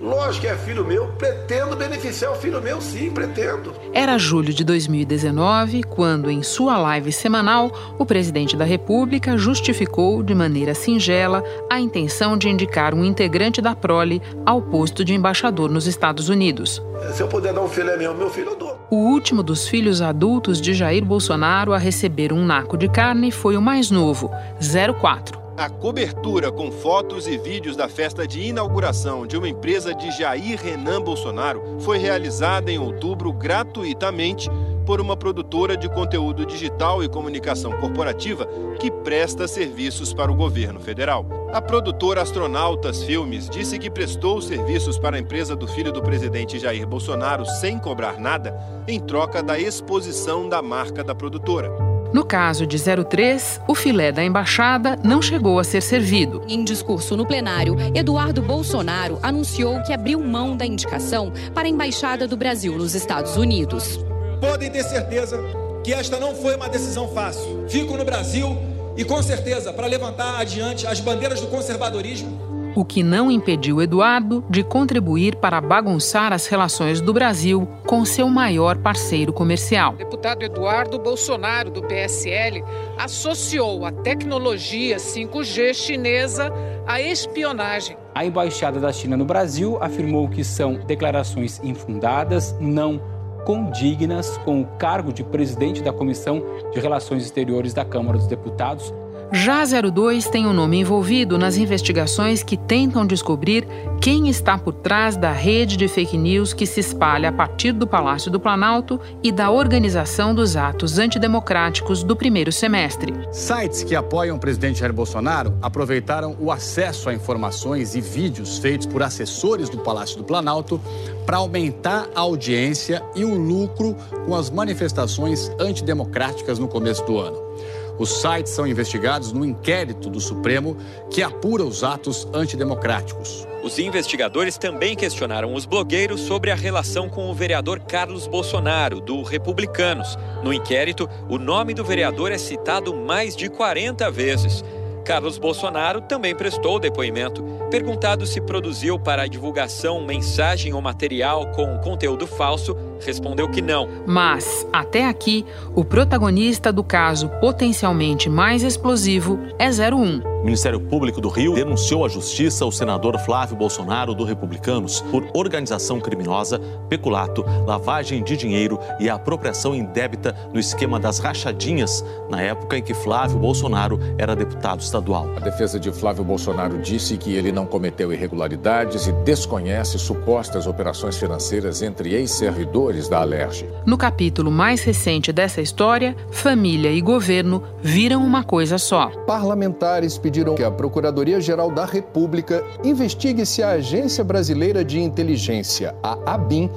Lógico que é filho meu, pretendo beneficiar o filho meu, sim, pretendo. Era julho de 2019, quando, em sua live semanal, o presidente da República justificou de maneira singela a intenção de indicar um integrante da prole ao posto de embaixador nos Estados Unidos. Se eu puder dar um filé meu, meu filho eu dou. O último dos filhos adultos de Jair Bolsonaro a receber um naco de carne foi o mais novo, 04. A cobertura com fotos e vídeos da festa de inauguração de uma empresa de Jair Renan Bolsonaro foi realizada em outubro gratuitamente por uma produtora de conteúdo digital e comunicação corporativa que presta serviços para o governo federal. A produtora Astronautas Filmes disse que prestou serviços para a empresa do filho do presidente Jair Bolsonaro sem cobrar nada, em troca da exposição da marca da produtora. No caso de 03, o filé da embaixada não chegou a ser servido. Em discurso no plenário, Eduardo Bolsonaro anunciou que abriu mão da indicação para a embaixada do Brasil nos Estados Unidos. Podem ter certeza que esta não foi uma decisão fácil. Fico no Brasil e, com certeza, para levantar adiante as bandeiras do conservadorismo o que não impediu Eduardo de contribuir para bagunçar as relações do Brasil com seu maior parceiro comercial. O deputado Eduardo Bolsonaro, do PSL, associou a tecnologia 5G chinesa à espionagem. A embaixada da China no Brasil afirmou que são declarações infundadas, não condignas com o cargo de presidente da Comissão de Relações Exteriores da Câmara dos Deputados já 02 tem o um nome envolvido nas investigações que tentam descobrir quem está por trás da rede de fake news que se espalha a partir do Palácio do Planalto e da organização dos atos antidemocráticos do primeiro semestre. Sites que apoiam o presidente Jair Bolsonaro aproveitaram o acesso a informações e vídeos feitos por assessores do Palácio do Planalto para aumentar a audiência e o lucro com as manifestações antidemocráticas no começo do ano. Os sites são investigados no inquérito do Supremo que apura os atos antidemocráticos. Os investigadores também questionaram os blogueiros sobre a relação com o vereador Carlos Bolsonaro, do Republicanos. No inquérito, o nome do vereador é citado mais de 40 vezes. Carlos Bolsonaro também prestou depoimento. Perguntado se produziu para a divulgação mensagem ou material com conteúdo falso, respondeu que não. Mas, até aqui, o protagonista do caso potencialmente mais explosivo é 01. O Ministério Público do Rio denunciou à Justiça o senador Flávio Bolsonaro, do Republicanos, por organização criminosa, peculato, lavagem de dinheiro e apropriação indébita no esquema das rachadinhas, na época em que Flávio Bolsonaro era deputado estadual. A defesa de Flávio Bolsonaro disse que ele não cometeu irregularidades e desconhece supostas operações financeiras entre ex-servidores da Alerj. No capítulo mais recente dessa história, família e governo viram uma coisa só. Parlamentares pediram pediram que a Procuradoria-Geral da República investigue se a Agência Brasileira de Inteligência, a ABIN,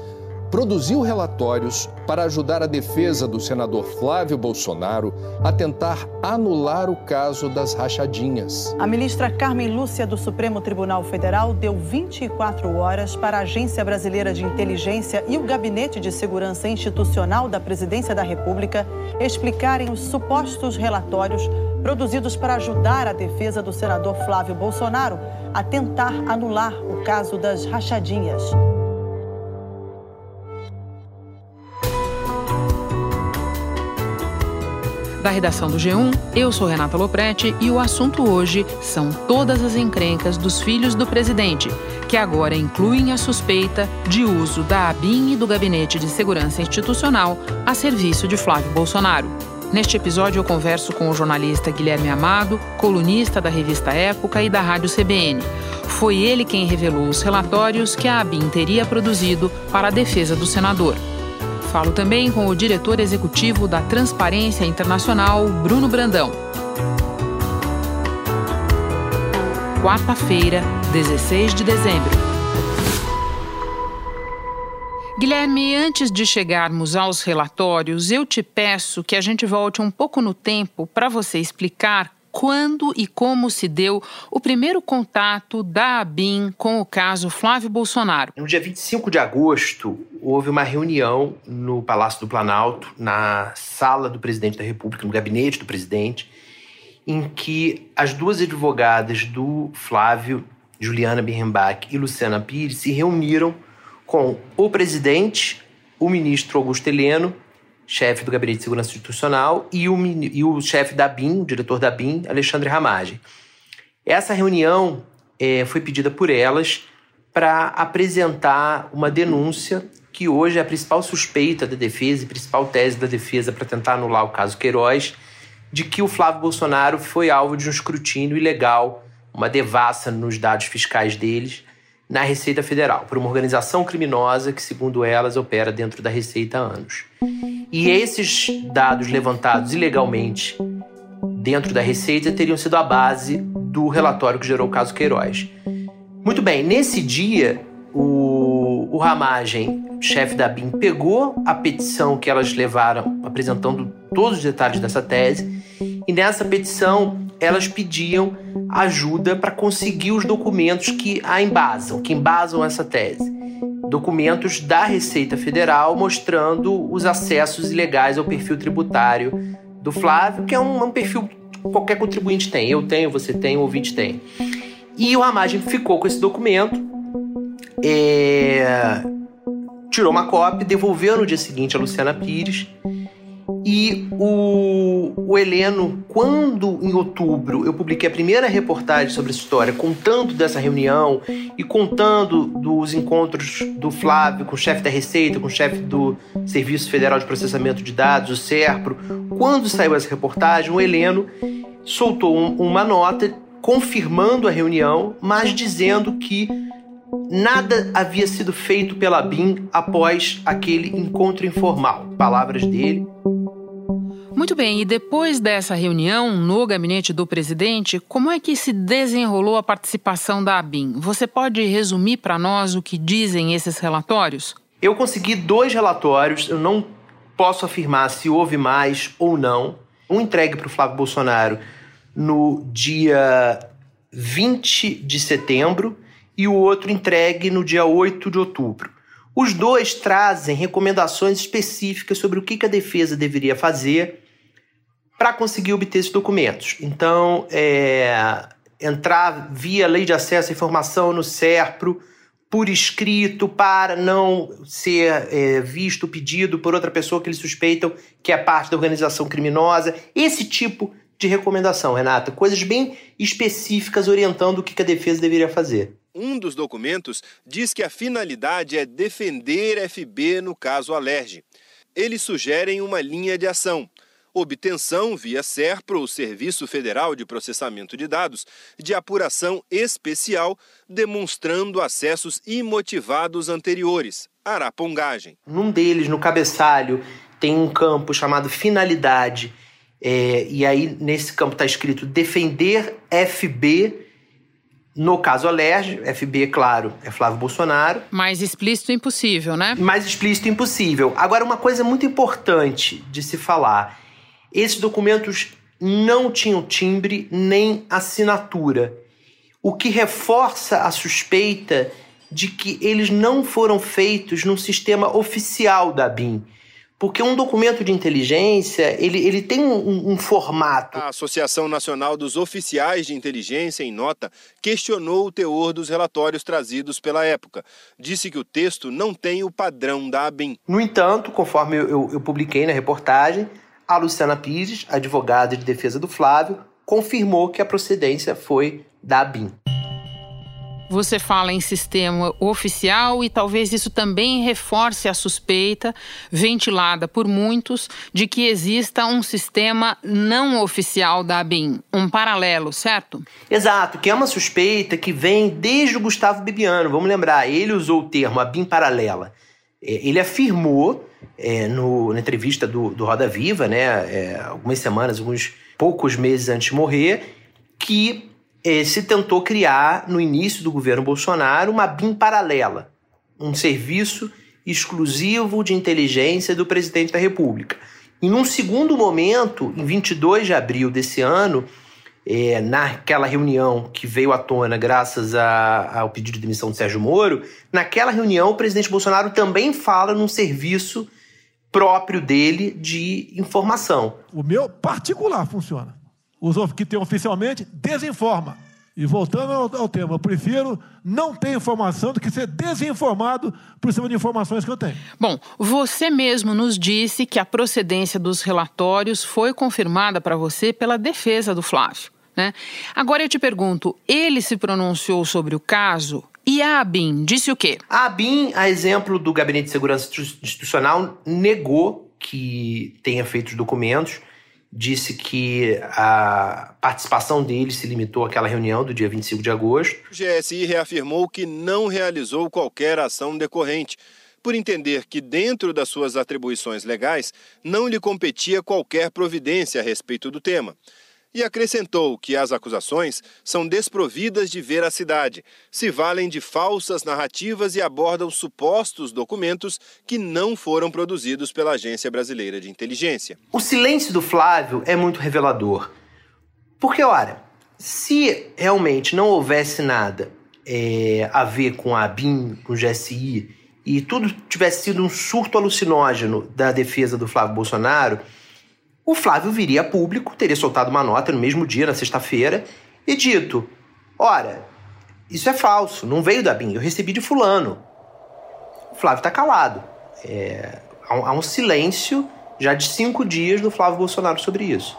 produziu relatórios para ajudar a defesa do senador Flávio Bolsonaro a tentar anular o caso das rachadinhas. A ministra Carmen Lúcia do Supremo Tribunal Federal deu 24 horas para a Agência Brasileira de Inteligência e o Gabinete de Segurança Institucional da Presidência da República explicarem os supostos relatórios produzidos para ajudar a defesa do senador Flávio Bolsonaro a tentar anular o caso das rachadinhas. Da redação do G1, eu sou Renata Loprete e o assunto hoje são todas as encrencas dos filhos do presidente, que agora incluem a suspeita de uso da ABIN e do Gabinete de Segurança Institucional a serviço de Flávio Bolsonaro. Neste episódio, eu converso com o jornalista Guilherme Amado, colunista da revista Época e da Rádio CBN. Foi ele quem revelou os relatórios que a ABIN teria produzido para a defesa do senador. Falo também com o diretor executivo da Transparência Internacional, Bruno Brandão. Quarta-feira, 16 de dezembro. Guilherme, antes de chegarmos aos relatórios, eu te peço que a gente volte um pouco no tempo para você explicar quando e como se deu o primeiro contato da ABIN com o caso Flávio Bolsonaro. No dia 25 de agosto, houve uma reunião no Palácio do Planalto, na sala do presidente da República, no gabinete do presidente, em que as duas advogadas do Flávio, Juliana Birrenbach e Luciana Pires, se reuniram com o presidente, o ministro Augusto Heleno, chefe do Gabinete de Segurança Institucional, e o, e o chefe da BIM, o diretor da BIM, Alexandre Ramagem. Essa reunião é, foi pedida por elas para apresentar uma denúncia que hoje é a principal suspeita da defesa e principal tese da defesa para tentar anular o caso Queiroz, de que o Flávio Bolsonaro foi alvo de um escrutínio ilegal, uma devassa nos dados fiscais deles, na Receita Federal, por uma organização criminosa que, segundo elas, opera dentro da Receita há anos. E esses dados levantados ilegalmente dentro da Receita teriam sido a base do relatório que gerou o caso Queiroz. Muito bem, nesse dia, o, o Ramagem, chefe da BIM, pegou a petição que elas levaram, apresentando todos os detalhes dessa tese, e nessa petição elas pediam ajuda para conseguir os documentos que a embasam, que embasam essa tese. Documentos da Receita Federal mostrando os acessos ilegais ao perfil tributário do Flávio, que é um, um perfil que qualquer contribuinte tem. Eu tenho, você tem, o ouvinte tem. E o Ramagem ficou com esse documento, é... tirou uma cópia, devolveu no dia seguinte a Luciana Pires e o, o Heleno, quando em outubro eu publiquei a primeira reportagem sobre essa história, contando dessa reunião e contando dos encontros do Flávio com o chefe da Receita, com o chefe do Serviço Federal de Processamento de Dados, o SERPRO, quando saiu essa reportagem, o Heleno soltou um, uma nota confirmando a reunião, mas dizendo que nada havia sido feito pela BIM após aquele encontro informal. Palavras dele. Muito bem, e depois dessa reunião no gabinete do presidente, como é que se desenrolou a participação da ABIN? Você pode resumir para nós o que dizem esses relatórios? Eu consegui dois relatórios, eu não posso afirmar se houve mais ou não. Um entregue para o Flávio Bolsonaro no dia 20 de setembro e o outro entregue no dia 8 de outubro. Os dois trazem recomendações específicas sobre o que a defesa deveria fazer para conseguir obter esses documentos. Então, é, entrar via lei de acesso à informação no SERPRO por escrito para não ser é, visto pedido por outra pessoa que eles suspeitam que é parte da organização criminosa. Esse tipo de recomendação, Renata. Coisas bem específicas orientando o que a defesa deveria fazer. Um dos documentos diz que a finalidade é defender FB no caso Alerge. Eles sugerem uma linha de ação obtenção via SERPRO, o Serviço Federal de Processamento de Dados, de apuração especial, demonstrando acessos imotivados anteriores, arapongagem. Num deles, no cabeçalho, tem um campo chamado finalidade, é, e aí nesse campo está escrito defender FB no caso Alerj, FB, claro, é Flávio Bolsonaro. Mais explícito impossível, né? Mais explícito impossível. Agora, uma coisa muito importante de se falar esses documentos não tinham timbre nem assinatura, o que reforça a suspeita de que eles não foram feitos num sistema oficial da BIM. Porque um documento de inteligência, ele, ele tem um, um, formato. A Associação Nacional dos Oficiais de Inteligência, em nota, questionou o teor dos relatórios trazidos pela época. Disse que o texto não tem o padrão da ABIN. No entanto, conforme eu, eu, eu publiquei na reportagem, a Luciana Pires, advogada de defesa do Flávio, confirmou que a procedência foi da ABIN. Você fala em sistema oficial e talvez isso também reforce a suspeita, ventilada por muitos, de que exista um sistema não oficial da ABIN, um paralelo, certo? Exato, que é uma suspeita que vem desde o Gustavo Bibiano. Vamos lembrar, ele usou o termo ABIN paralela. É, ele afirmou é, no, na entrevista do, do Roda Viva, né, é, algumas semanas, alguns poucos meses antes de morrer, que é, se tentou criar, no início do governo Bolsonaro, uma BIM paralela, um serviço exclusivo de inteligência do presidente da República. E num segundo momento, em 22 de abril desse ano, é, naquela reunião que veio à tona graças a, ao pedido de demissão de Sérgio Moro, naquela reunião o presidente Bolsonaro também fala num serviço próprio dele de informação. O meu particular funciona. Os que tem oficialmente desinforma. E voltando ao, ao, tema, eu prefiro não ter informação do que ser desinformado por cima de informações que eu tenho. Bom, você mesmo nos disse que a procedência dos relatórios foi confirmada para você pela defesa do Flávio. Né? Agora eu te pergunto, ele se pronunciou sobre o caso e a ABIN disse o quê? A ABIN, a exemplo do Gabinete de Segurança Institucional, negou que tenha feito os documentos disse que a participação dele se limitou àquela reunião do dia 25 de agosto. O GSI reafirmou que não realizou qualquer ação decorrente, por entender que, dentro das suas atribuições legais, não lhe competia qualquer providência a respeito do tema e acrescentou que as acusações são desprovidas de veracidade, se valem de falsas narrativas e abordam supostos documentos que não foram produzidos pela Agência Brasileira de Inteligência. O silêncio do Flávio é muito revelador. Porque, olha, se realmente não houvesse nada é, a ver com a BIM, com o GSI, e tudo tivesse sido um surto alucinógeno da defesa do Flávio Bolsonaro, o Flávio viria a público, teria soltado uma nota no mesmo dia, na sexta-feira, e dito: Ora, isso é falso, não veio da BIM, eu recebi de Fulano. O Flávio está calado. É, há, um silêncio já de cinco dias do Flávio Bolsonaro sobre isso.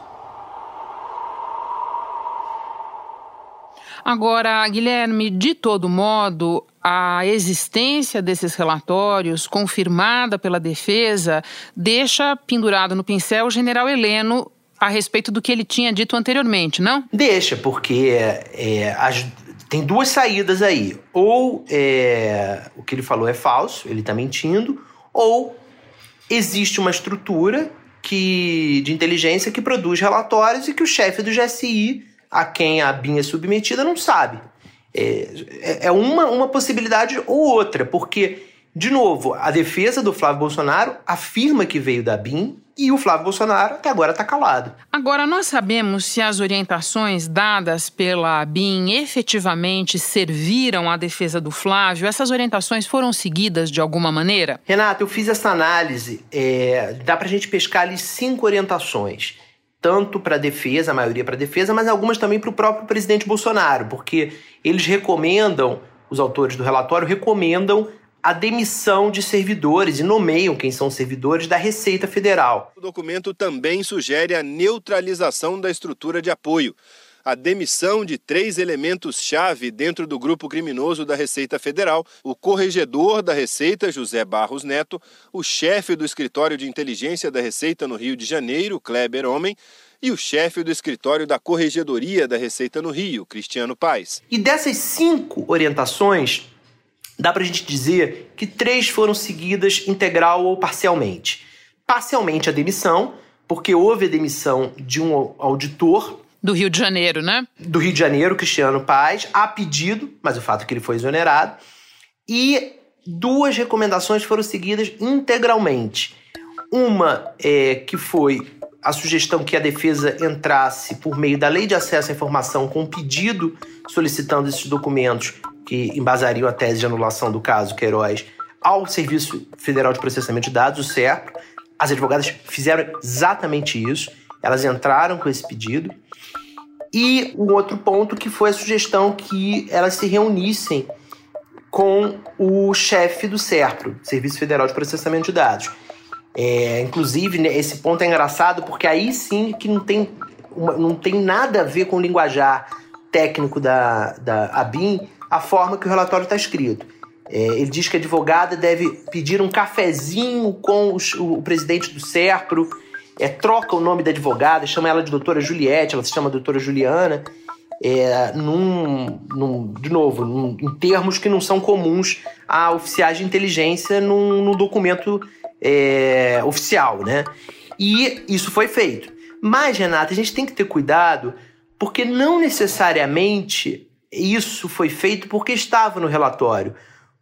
Agora, Guilherme, de todo modo, a existência desses relatórios, confirmada pela defesa, deixa pendurado no pincel o general Heleno a respeito do que ele tinha dito anteriormente, não? Deixa, porque é, as, tem duas saídas aí. Ou é, o que ele falou é falso, ele está mentindo, ou existe uma estrutura que, de inteligência que produz relatórios e que o chefe do GSI a quem a BIM é submetida não sabe. É, é, é uma, uma possibilidade ou outra, porque, de novo, a defesa do Flávio Bolsonaro afirma que veio da BIM e o Flávio Bolsonaro até agora está calado. Agora, nós sabemos se as orientações dadas pela BIM efetivamente serviram à defesa do Flávio? Essas orientações foram seguidas de alguma maneira? Renato, eu fiz essa análise. É, dá para a gente pescar ali cinco orientações tanto para a defesa, a maioria para a defesa, mas algumas também para o próprio presidente Bolsonaro, porque eles recomendam, os autores do relatório recomendam a demissão de servidores e nomeiam quem são servidores da Receita Federal. O documento também sugere a neutralização da estrutura de apoio a demissão de três elementos-chave dentro do grupo criminoso da Receita Federal: o corregedor da Receita, José Barros Neto, o chefe do escritório de inteligência da Receita no Rio de Janeiro, Kleber Homem, e o chefe do escritório da Corregedoria da Receita no Rio, Cristiano Paes. E dessas cinco orientações, dá para a gente dizer que três foram seguidas integral ou parcialmente. Parcialmente a demissão, porque houve a demissão de um auditor do Rio de Janeiro, né? Do Rio de Janeiro, Cristiano Paz, a pedido, mas o fato é que ele foi exonerado. E duas recomendações foram seguidas integralmente. Uma é que foi a sugestão que a defesa entrasse por meio da lei de acesso à informação com pedido solicitando esses documentos que embasariam a tese de anulação do caso Queiroz ao Serviço Federal de Processamento de Dados, o SERPRO. As advogadas fizeram exatamente isso. Elas entraram com esse pedido. E um outro ponto que foi a sugestão que elas se reunissem com o chefe do SERPRO, Serviço Federal de Processamento de Dados. É, inclusive, né, esse ponto é engraçado porque aí sim que não tem, uma, não tem nada a ver com o linguajar técnico da, da ABIN a forma que o relatório está escrito. É, ele diz que a advogada deve pedir um cafezinho com os, o, presidente do SERPRO é, troca o nome da advogada, chama ela de doutora Juliette, ela se chama doutora Juliana, é, num, num, de novo, num, em termos que não são comuns a oficiais de inteligência num, num documento é, oficial, né? E isso foi feito. Mas, Renata, a gente tem que ter cuidado, porque não necessariamente isso foi feito porque estava no relatório.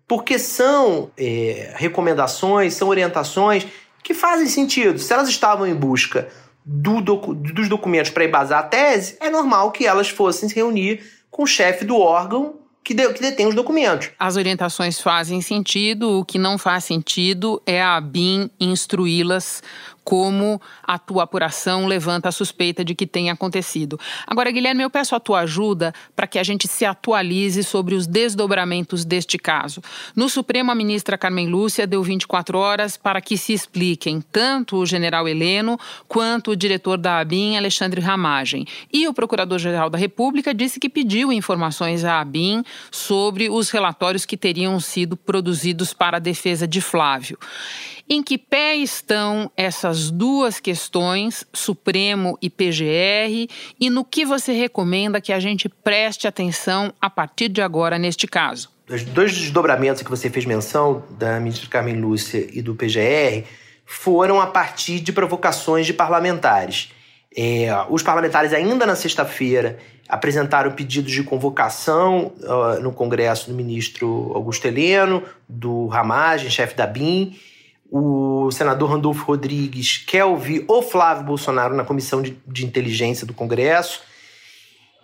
Porque são é, recomendações, são orientações que fazem sentido. Se elas estavam em busca do docu dos documentos para embasar a tese, é normal que elas fossem se reunir com o chefe do órgão que, de, que detém os documentos. As orientações fazem sentido, o que não faz sentido é a ABIN instruí-las como a tua apuração levanta a suspeita de que tenha acontecido. Agora, Guilherme, eu peço a tua ajuda para que a gente se atualize sobre os desdobramentos deste caso. No Supremo, a ministra Carmen Lúcia deu 24 horas para que se expliquem tanto o general Heleno quanto o diretor da ABIN, Alexandre Ramagem. E o Procurador-Geral da República disse que pediu informações à ABIN sobre os relatórios que teriam sido produzidos para a defesa de Flávio. Em que pé estão essas duas questões, Supremo e PGR, e no que você recomenda que a gente preste atenção a partir de agora neste caso? Os dois desdobramentos que você fez menção, da ministra Carmen Lúcia e do PGR, foram a partir de provocações de parlamentares. É, os parlamentares, ainda na sexta-feira, apresentaram pedidos de convocação uh, no Congresso do ministro Augusto Heleno, do Ramagem, chefe da BIM, o senador Randolfo Rodrigues quer ouvir o Flávio Bolsonaro na Comissão de, de Inteligência do Congresso.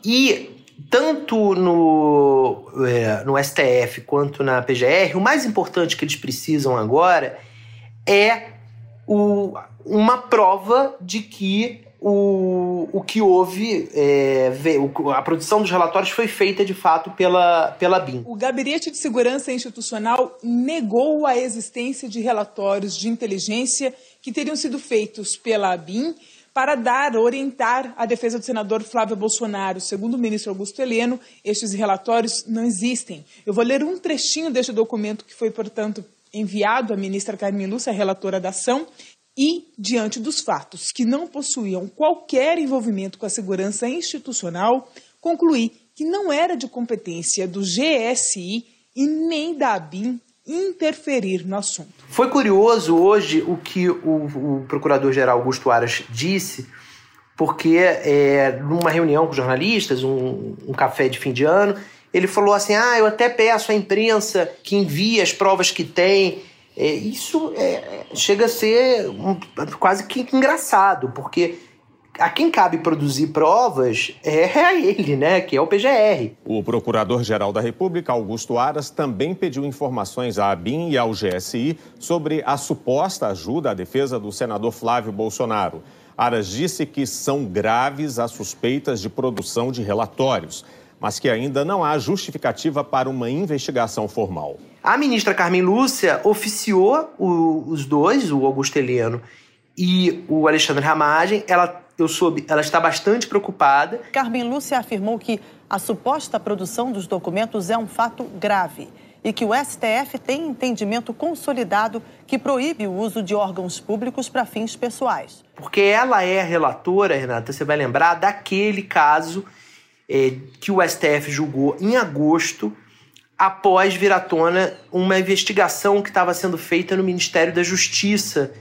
E tanto no, é, no STF quanto na PGR, o mais importante que eles precisam agora é o, uma prova de que o, o que houve, é, a produção dos relatórios foi feita de fato pela, pela BIM. O Gabinete de Segurança Institucional negou a existência de relatórios de inteligência que teriam sido feitos pela BIM para dar, orientar a defesa do senador Flávio Bolsonaro. Segundo o ministro Augusto Heleno, estes relatórios não existem. Eu vou ler um trechinho deste documento que foi, portanto, enviado à ministra Carmen Lúcia, relatora da ação, e, diante dos fatos que não possuíam qualquer envolvimento com a segurança institucional, concluí que não era de competência do GSI e nem da ABIN interferir no assunto. Foi curioso hoje o que o, o procurador-geral Augusto Aras disse, porque é, numa reunião com jornalistas, um, um café de fim de ano, ele falou assim: Ah, eu até peço à imprensa que envie as provas que tem é, isso é, chega a ser um, quase que engraçado, porque a quem cabe produzir provas é a ele, né, que é o PGR. O Procurador-Geral da República, Augusto Aras, também pediu informações à ABIN e ao GSI sobre a suposta ajuda à defesa do senador Flávio Bolsonaro. Aras disse que são graves as suspeitas de produção de relatórios, mas que ainda não há justificativa para uma investigação formal. A ministra Carmen Lúcia oficiou o, os dois, o Augusto Heleno e o Alexandre Ramagem. Ela, eu soube, ela está bastante preocupada. Carmen Lúcia afirmou que a suposta produção dos documentos é um fato grave e que o STF tem entendimento consolidado que proíbe o uso de órgãos públicos para fins pessoais. Porque ela é a relatora, Renata, você vai lembrar daquele caso é, que o STF julgou em agosto após vir à tona uma investigação que estava sendo feita no Ministério da Justiça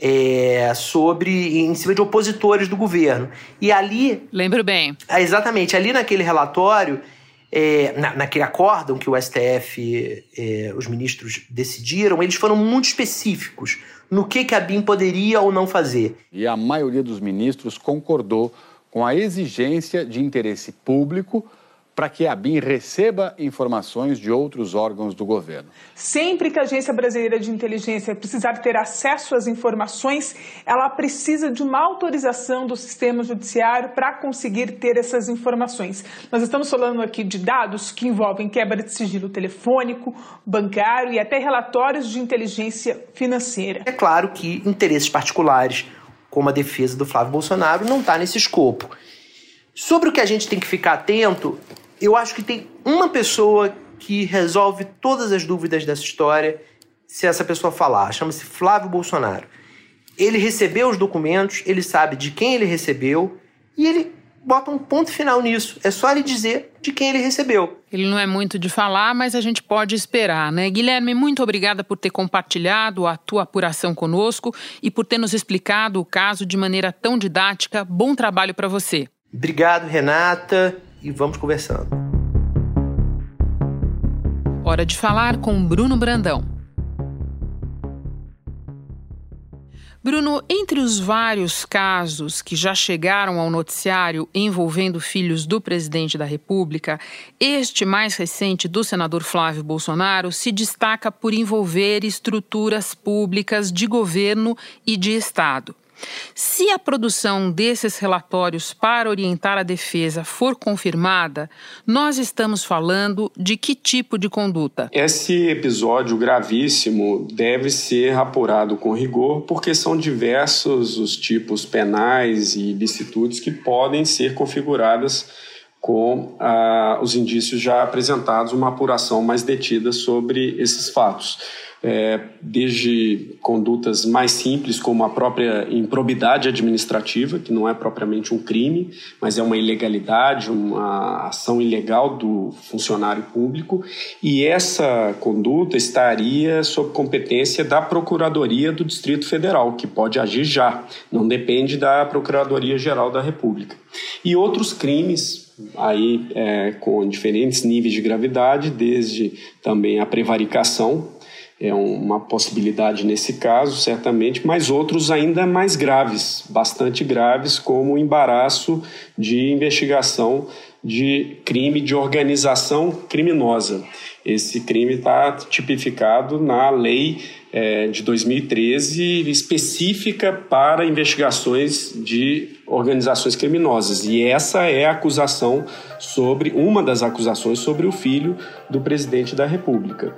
é, sobre em cima de opositores do governo. E ali. Lembro bem. É, exatamente, ali naquele relatório, é, na, naquele acórdão que o STF, é, os ministros decidiram, eles foram muito específicos no que, que a BIM poderia ou não fazer. E a maioria dos ministros concordou com a exigência de interesse público para que a BIM receba informações de outros órgãos do governo. Sempre que a Agência Brasileira de Inteligência precisar ter acesso às informações, ela precisa de uma autorização do sistema judiciário para conseguir ter essas informações. Nós estamos falando aqui de dados que envolvem quebra de sigilo telefônico, bancário e até relatórios de inteligência financeira. É claro que interesses particulares, como a defesa do Flávio Bolsonaro, não está nesse escopo. Sobre o que a gente tem que ficar atento eu acho que tem uma pessoa que resolve todas as dúvidas dessa história se essa pessoa falar. Chama-se Flávio Bolsonaro. Ele recebeu os documentos, ele sabe de quem ele recebeu e ele bota um ponto final nisso. É só ele dizer de quem ele recebeu. Ele não é muito de falar, mas a gente pode esperar, né? Guilherme, muito obrigada por ter compartilhado a tua apuração conosco e por ter nos explicado o caso de maneira tão didática. Bom trabalho para você. Obrigado, Renata e vamos conversando. Hora de falar com Bruno Brandão. Bruno, entre os vários casos que já chegaram ao noticiário envolvendo filhos do presidente da República, este mais recente do senador Flávio Bolsonaro se destaca por envolver estruturas públicas de governo e de Estado. Se a produção desses relatórios para orientar a defesa for confirmada, nós estamos falando de que tipo de conduta? Esse episódio gravíssimo deve ser apurado com rigor, porque são diversos os tipos penais e ilicitudes que podem ser configuradas com ah, os indícios já apresentados, uma apuração mais detida sobre esses fatos é, desde condutas mais simples, como a própria improbidade administrativa, que não é propriamente um crime, mas é uma ilegalidade, uma ação ilegal do funcionário público, e essa conduta estaria sob competência da Procuradoria do Distrito Federal, que pode agir já, não depende da Procuradoria-Geral da República. E outros crimes aí é, com diferentes níveis de gravidade, desde também a prevaricação, é uma possibilidade nesse caso, certamente, mas outros ainda mais graves, bastante graves, como o embaraço de investigação de crime de organização criminosa. Esse crime está tipificado na lei é, de 2013 específica para investigações de organizações criminosas. E essa é a acusação sobre, uma das acusações sobre o filho do presidente da República.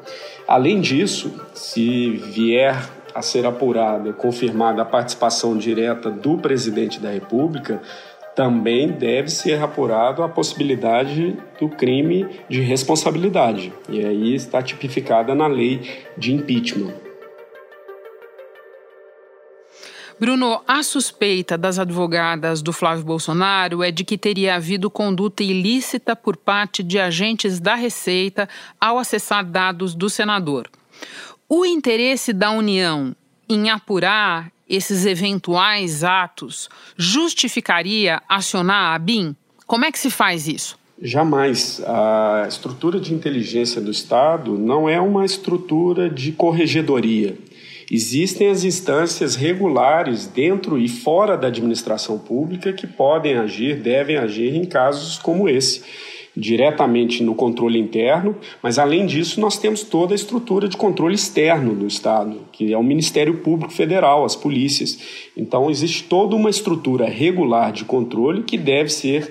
Além disso, se vier a ser apurada, confirmada a participação direta do presidente da República, também deve ser apurado a possibilidade do crime de responsabilidade. E aí está tipificada na lei de impeachment. Bruno, a suspeita das advogadas do Flávio Bolsonaro é de que teria havido conduta ilícita por parte de agentes da Receita ao acessar dados do senador. O interesse da União em apurar esses eventuais atos justificaria acionar a BIM? Como é que se faz isso? Jamais. A estrutura de inteligência do Estado não é uma estrutura de corregedoria. Existem as instâncias regulares dentro e fora da administração pública que podem agir, devem agir em casos como esse diretamente no controle interno, mas além disso nós temos toda a estrutura de controle externo do Estado, que é o Ministério Público Federal, as polícias. Então existe toda uma estrutura regular de controle que deve ser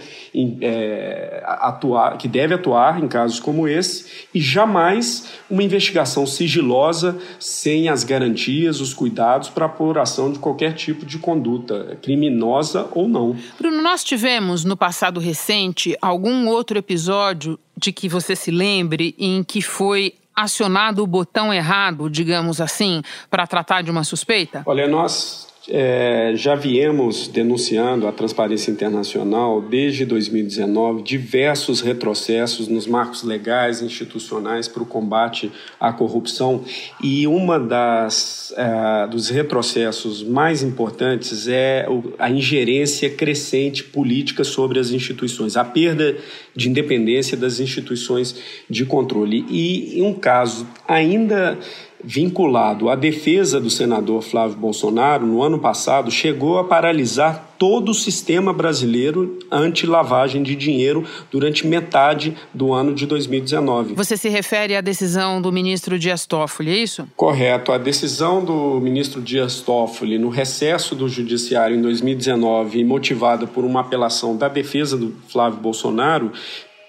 é, atuar, que deve atuar em casos como esse e jamais uma investigação sigilosa sem as garantias, os cuidados para apuração de qualquer tipo de conduta criminosa ou não. Bruno, nós tivemos no passado recente algum outro episódio episódio de que você se lembre em que foi acionado o botão errado, digamos assim, para tratar de uma suspeita? Olha, nós é, já viemos denunciando a Transparência Internacional desde 2019 diversos retrocessos nos marcos legais institucionais para o combate à corrupção. E uma das é, dos retrocessos mais importantes é a ingerência crescente política sobre as instituições, a perda de independência das instituições de controle. E um caso ainda vinculado à defesa do senador Flávio Bolsonaro, no ano passado, chegou a paralisar todo o sistema brasileiro anti-lavagem de dinheiro durante metade do ano de 2019. Você se refere à decisão do ministro Dias Toffoli, é isso? Correto. A decisão do ministro Dias Toffoli no recesso do judiciário em 2019, motivada por uma apelação da defesa do Flávio Bolsonaro,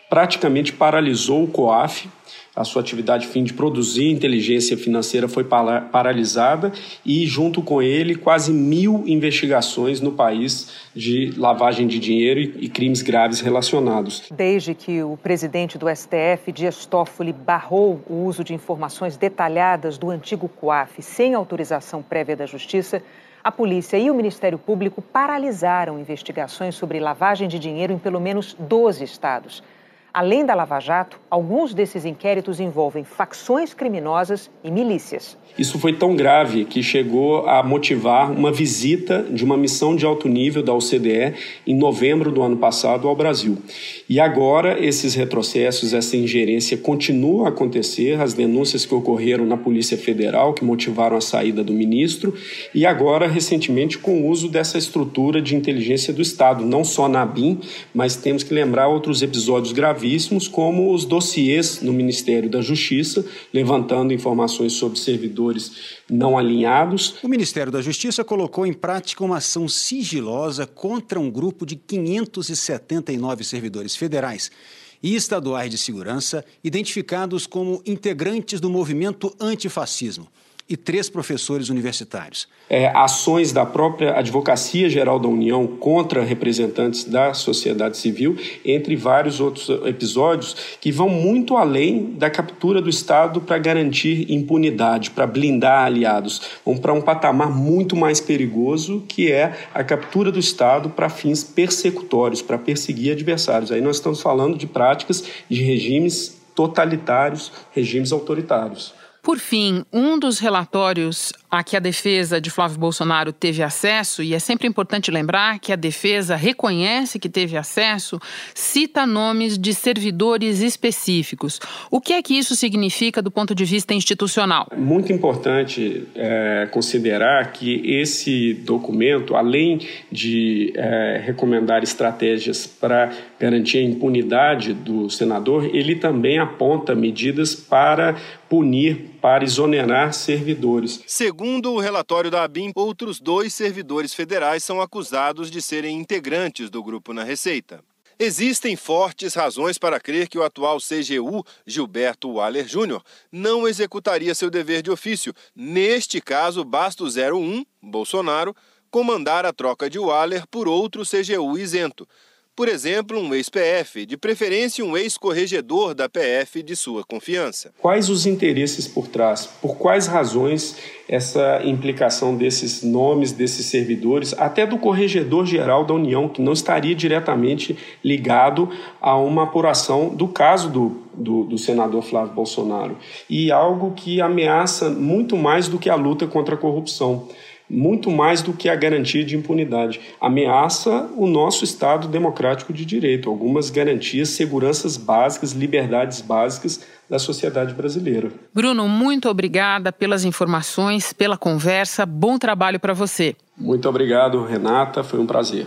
praticamente paralisou o COAF, a sua atividade fim de produzir inteligência financeira foi paralisada e, junto com ele, quase mil investigações no país de lavagem de dinheiro e crimes graves relacionados. Desde que o presidente do STF, Dias Toffoli, barrou o uso de informações detalhadas do antigo COAF sem autorização prévia da Justiça, a polícia e o Ministério Público paralisaram investigações sobre lavagem de dinheiro em pelo menos 12 estados. Além da Lava Jato, alguns desses inquéritos envolvem facções criminosas e milícias. Isso foi tão grave que chegou a motivar uma visita de uma missão de alto nível da OCDE em novembro do ano passado ao Brasil. E agora esses retrocessos, essa ingerência continua a acontecer, as denúncias que ocorreram na Polícia Federal, que motivaram a saída do ministro, e agora, recentemente, com o uso dessa estrutura de inteligência do Estado, não só na ABIN, mas temos que lembrar outros episódios gravíssimos, como os dossiês no Ministério da Justiça, levantando informações sobre não alinhados. O Ministério da Justiça colocou em prática uma ação sigilosa contra um grupo de 579 servidores federais e estaduais de segurança identificados como integrantes do movimento antifascismo e três professores universitários. É, ações da própria Advocacia Geral da União contra representantes da sociedade civil, entre vários outros episódios que vão muito além da captura do Estado para garantir impunidade, para blindar aliados. Vão para um patamar muito mais perigoso, que é a captura do Estado para fins persecutórios, para perseguir adversários. Aí nós estamos falando de práticas de regimes totalitários, regimes autoritários. Por fim, um dos relatórios a que a defesa de Flávio Bolsonaro teve acesso, e é sempre importante lembrar que a defesa reconhece que teve acesso, cita nomes de servidores específicos. O que é que isso significa do ponto de vista institucional? Muito importante é, considerar que esse documento, além de é, recomendar estratégias para garantir a impunidade do senador, ele também aponta medidas para punir, para exonerar servidores. Segundo o relatório da ABIN, outros dois servidores federais são acusados de serem integrantes do grupo na Receita. Existem fortes razões para crer que o atual CGU, Gilberto Waller Júnior, não executaria seu dever de ofício. Neste caso, basta o 01, Bolsonaro, comandar a troca de Waller por outro CGU isento. Por exemplo, um ex-PF, de preferência um ex-corregedor da PF de sua confiança. Quais os interesses por trás? Por quais razões essa implicação desses nomes, desses servidores, até do corregedor geral da União, que não estaria diretamente ligado a uma apuração do caso do, do, do senador Flávio Bolsonaro? E algo que ameaça muito mais do que a luta contra a corrupção muito mais do que a garantia de impunidade. Ameaça o nosso Estado democrático de direito, algumas garantias, seguranças básicas, liberdades básicas da sociedade brasileira. Bruno, muito obrigada pelas informações, pela conversa. Bom trabalho para você. Muito obrigado, Renata. Foi um prazer.